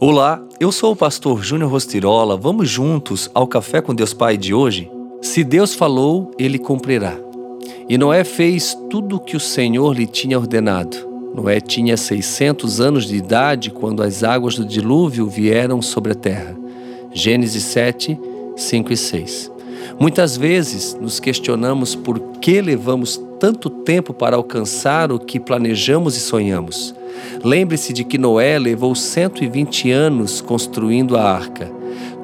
Olá, eu sou o pastor Júnior Rostirola. Vamos juntos ao Café com Deus Pai de hoje? Se Deus falou, ele cumprirá. E Noé fez tudo o que o Senhor lhe tinha ordenado. Noé tinha 600 anos de idade quando as águas do dilúvio vieram sobre a terra. Gênesis 7, 5 e 6. Muitas vezes nos questionamos por que levamos tanto tempo para alcançar o que planejamos e sonhamos. Lembre-se de que Noé levou 120 anos construindo a arca.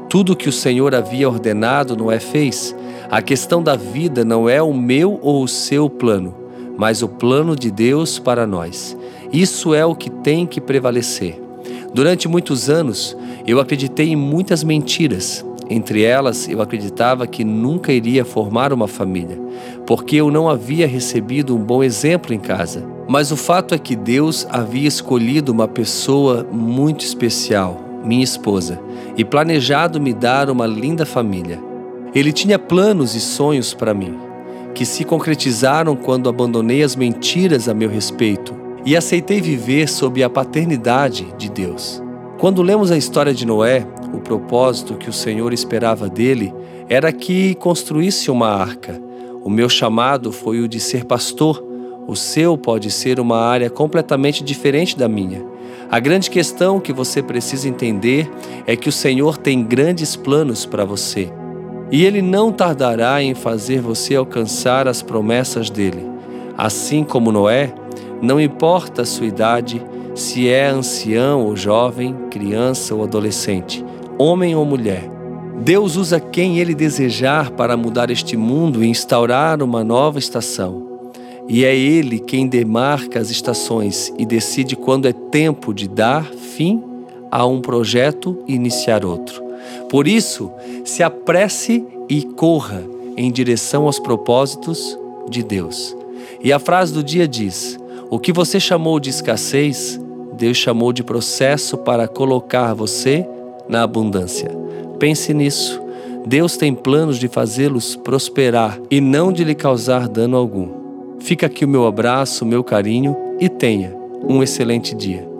Tudo o que o Senhor havia ordenado, Noé fez. A questão da vida não é o meu ou o seu plano, mas o plano de Deus para nós. Isso é o que tem que prevalecer. Durante muitos anos, eu acreditei em muitas mentiras. Entre elas, eu acreditava que nunca iria formar uma família, porque eu não havia recebido um bom exemplo em casa. Mas o fato é que Deus havia escolhido uma pessoa muito especial, minha esposa, e planejado me dar uma linda família. Ele tinha planos e sonhos para mim, que se concretizaram quando abandonei as mentiras a meu respeito e aceitei viver sob a paternidade de Deus. Quando lemos a história de Noé, o propósito que o Senhor esperava dele era que construísse uma arca. O meu chamado foi o de ser pastor o seu pode ser uma área completamente diferente da minha. A grande questão que você precisa entender é que o Senhor tem grandes planos para você. E Ele não tardará em fazer você alcançar as promessas dele. Assim como Noé, não importa a sua idade, se é ancião ou jovem, criança ou adolescente, homem ou mulher. Deus usa quem Ele desejar para mudar este mundo e instaurar uma nova estação. E é Ele quem demarca as estações e decide quando é tempo de dar fim a um projeto e iniciar outro. Por isso, se apresse e corra em direção aos propósitos de Deus. E a frase do dia diz: O que você chamou de escassez, Deus chamou de processo para colocar você na abundância. Pense nisso. Deus tem planos de fazê-los prosperar e não de lhe causar dano algum. Fica aqui o meu abraço, o meu carinho e tenha um excelente dia.